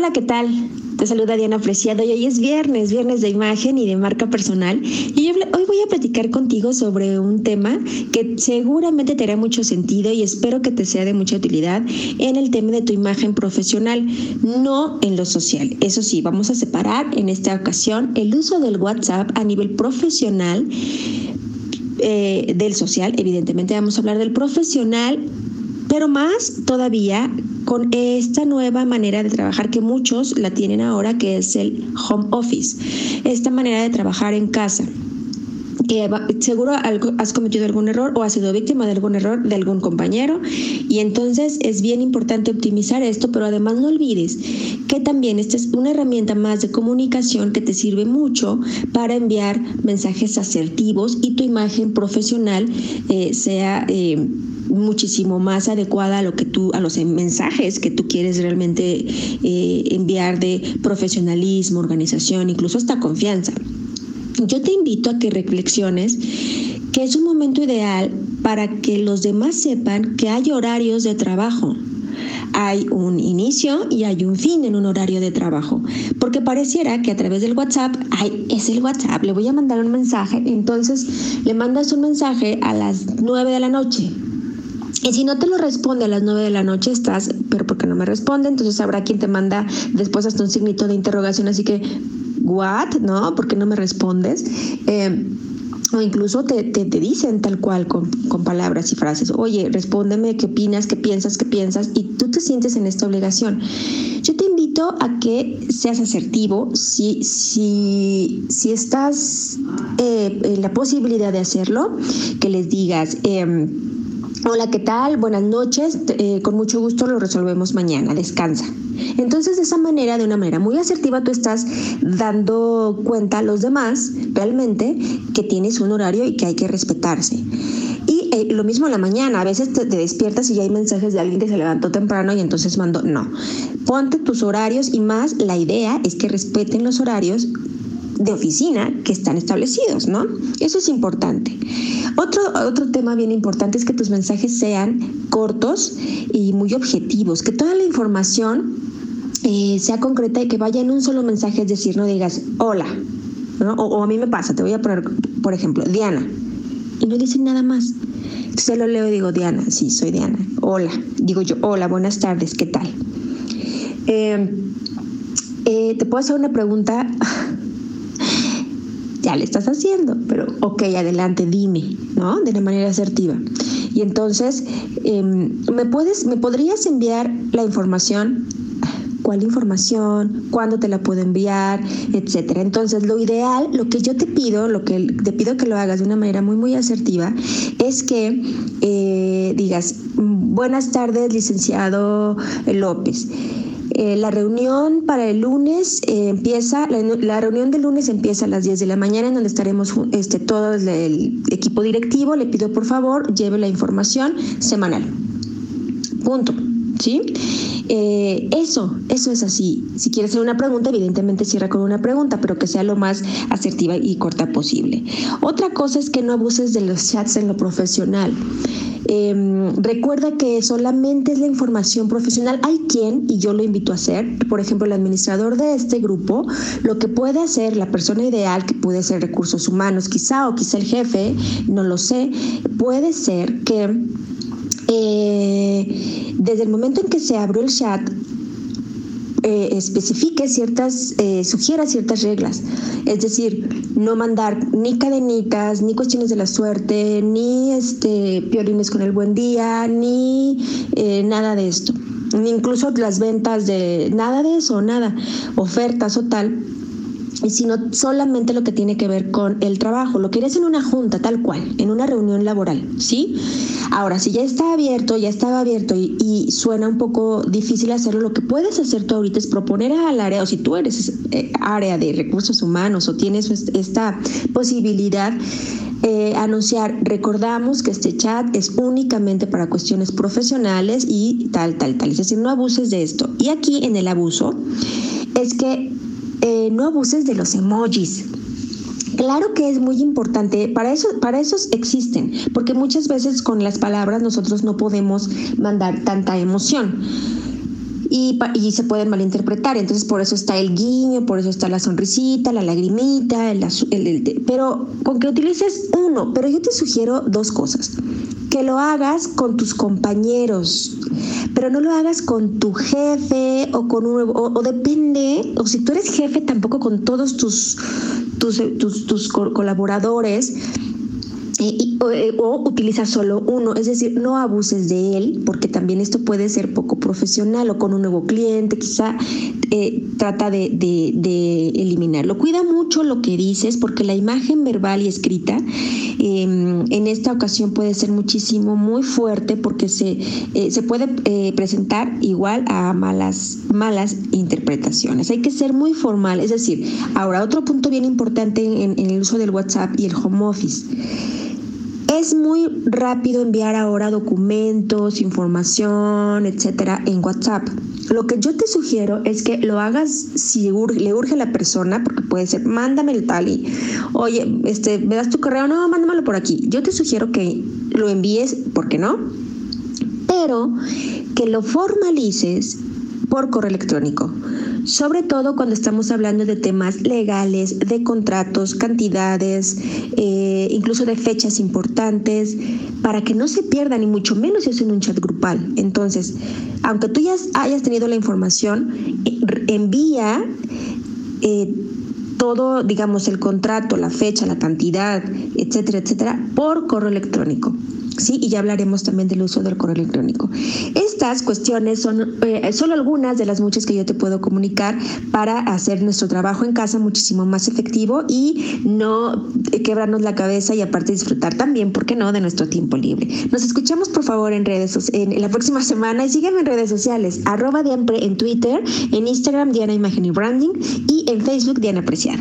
Hola, ¿qué tal? Te saluda Diana Preciado y hoy es viernes, viernes de imagen y de marca personal. Y hoy voy a platicar contigo sobre un tema que seguramente te hará mucho sentido y espero que te sea de mucha utilidad en el tema de tu imagen profesional, no en lo social. Eso sí, vamos a separar en esta ocasión el uso del WhatsApp a nivel profesional eh, del social. Evidentemente vamos a hablar del profesional pero más todavía con esta nueva manera de trabajar que muchos la tienen ahora, que es el home office, esta manera de trabajar en casa que seguro has cometido algún error o has sido víctima de algún error de algún compañero y entonces es bien importante optimizar esto, pero además no olvides que también esta es una herramienta más de comunicación que te sirve mucho para enviar mensajes asertivos y tu imagen profesional eh, sea eh, muchísimo más adecuada a lo que tú, a los mensajes que tú quieres realmente eh, enviar de profesionalismo, organización, incluso hasta confianza. Yo te invito a que reflexiones que es un momento ideal para que los demás sepan que hay horarios de trabajo. Hay un inicio y hay un fin en un horario de trabajo, porque pareciera que a través del WhatsApp, ay, es el WhatsApp, le voy a mandar un mensaje, entonces le mandas un mensaje a las 9 de la noche, y si no te lo responde a las 9 de la noche, estás, pero porque no me responde, entonces habrá quien te manda después hasta un signito de interrogación, así que, ¿what? ¿No? ¿Por qué no me respondes? Eh, o incluso te, te, dicen tal cual con, con, palabras y frases, oye, respóndeme qué opinas, qué piensas, qué piensas, y tú te sientes en esta obligación. Yo te invito a que seas asertivo si, si, si estás eh, en la posibilidad de hacerlo, que les digas, eh, Hola, ¿qué tal? Buenas noches. Eh, con mucho gusto lo resolvemos mañana. Descansa. Entonces, de esa manera, de una manera muy asertiva, tú estás dando cuenta a los demás realmente que tienes un horario y que hay que respetarse. Y eh, lo mismo en la mañana, a veces te, te, despiertas y ya hay mensajes de alguien que se levantó temprano y entonces mandó, no, ponte tus horarios y más, la idea es que respeten los horarios de oficina que están establecidos, ¿no? Eso es importante. Otro, otro tema bien importante es que tus mensajes sean cortos y muy objetivos, que toda la información eh, sea concreta y que vaya en un solo mensaje, es decir, no digas hola, ¿no? O, a mí me pasa, te voy a poner, por ejemplo, Diana, y no dicen nada más. Se lo leo y digo, Diana, sí, soy Diana, hola, digo yo, hola, buenas tardes, ¿qué tal? Eh, eh, te puedo hacer una pregunta le estás haciendo, pero ok, adelante, dime, ¿no? De una manera asertiva. Y entonces, eh, ¿me, puedes, ¿me podrías enviar la información? ¿Cuál información? ¿Cuándo te la puedo enviar? Etcétera. Entonces, lo ideal, lo que yo te pido, lo que te pido que lo hagas de una manera muy, muy asertiva, es que eh, digas, buenas tardes, licenciado López. Eh, la reunión para el lunes eh, empieza, la, reunión del lunes empieza a las 10 de la mañana, en donde estaremos este, todo el, el equipo directivo. Le pido por favor lleve la información semanal. Punto. ¿Sí? Eh, eso, eso es así. Si quieres hacer una pregunta, evidentemente cierra con una pregunta, pero que sea lo más asertiva y corta posible. Otra cosa es que no abuses de los chats en lo profesional. Eh, recuerda que solamente es la información profesional. Hay quien, y yo lo invito a hacer, por ejemplo, el administrador de este grupo, lo que puede hacer la persona ideal, que puede ser recursos humanos quizá, o quizá el jefe, no lo sé, puede ser que eh, desde el momento en que se abrió el chat, eh, especifique ciertas, eh, sugiera ciertas reglas. Es decir, no mandar ni cadenitas, ni cuestiones de la suerte, ni este piolines con el buen día, ni eh, nada de esto. Ni incluso las ventas de nada de eso, nada, ofertas o tal sino solamente lo que tiene que ver con el trabajo. Lo quieres en una junta, tal cual, en una reunión laboral, ¿sí? Ahora, si ya está abierto, ya estaba abierto y, y suena un poco difícil hacerlo, lo que puedes hacer tú ahorita es proponer al área, o si tú eres eh, área de recursos humanos o tienes esta posibilidad, eh, anunciar, recordamos que este chat es únicamente para cuestiones profesionales y tal, tal, tal. Es decir, no abuses de esto. Y aquí en el abuso es que eh, no abuses de los emojis. Claro que es muy importante, para eso, para existen, porque muchas veces con las palabras nosotros no podemos mandar tanta emoción. y, se pueden malinterpretar. Entonces, por eso está el guiño, por eso está la sonrisita, la lagrimita, el, pero con que utilices uno, pero yo te sugiero dos cosas. Que lo hagas con tus compañeros, pero no lo hagas con tu jefe o con un o depende, o si tú eres jefe, tampoco con todos tus, tus, tus, tus colaboradores eh, o, utiliza solo uno, es decir, no abuses de él, porque también esto puede ser poco profesional o con un nuevo cliente, quizá eh, trata de, eliminarlo. Cuida mucho lo que dices, porque la imagen verbal y escrita em, en esta ocasión puede ser muchísimo, muy fuerte, porque se, eh, se puede presentar igual a malas, malas interpretaciones. Hay que ser muy formal, es decir, ahora otro punto bien importante en el uso del WhatsApp y el home office. Es muy rápido enviar ahora documentos, información, etcétera, en WhatsApp. Lo que yo te sugiero es que lo hagas si le urge a la persona, porque puede ser, mándame el tal y, oye, este, ¿me das tu correo? No, mándamelo por aquí. Yo te sugiero que lo envíes, ¿por qué no? Pero que lo formalices por correo electrónico sobre todo cuando estamos hablando de temas legales, de contratos, cantidades, eh, incluso de fechas importantes, para que no se pierda, ni mucho menos si es en un chat grupal. Entonces, aunque tú ya hayas tenido la información, envía eh, todo, digamos, el contrato, la fecha, la cantidad, etcétera, etcétera, por correo electrónico. ¿Sí? Y ya hablaremos también del uso del correo electrónico. Estas cuestiones son eh, solo algunas de las muchas que yo te puedo comunicar para hacer nuestro trabajo en casa muchísimo más efectivo y no quebrarnos la cabeza y aparte disfrutar también, ¿por qué no?, de nuestro tiempo libre. Nos escuchamos, por favor, en redes en la próxima semana y sígueme en redes sociales, arroba Diana en Twitter, en Instagram Diana Imagen y Branding y en Facebook Diana Apreciar.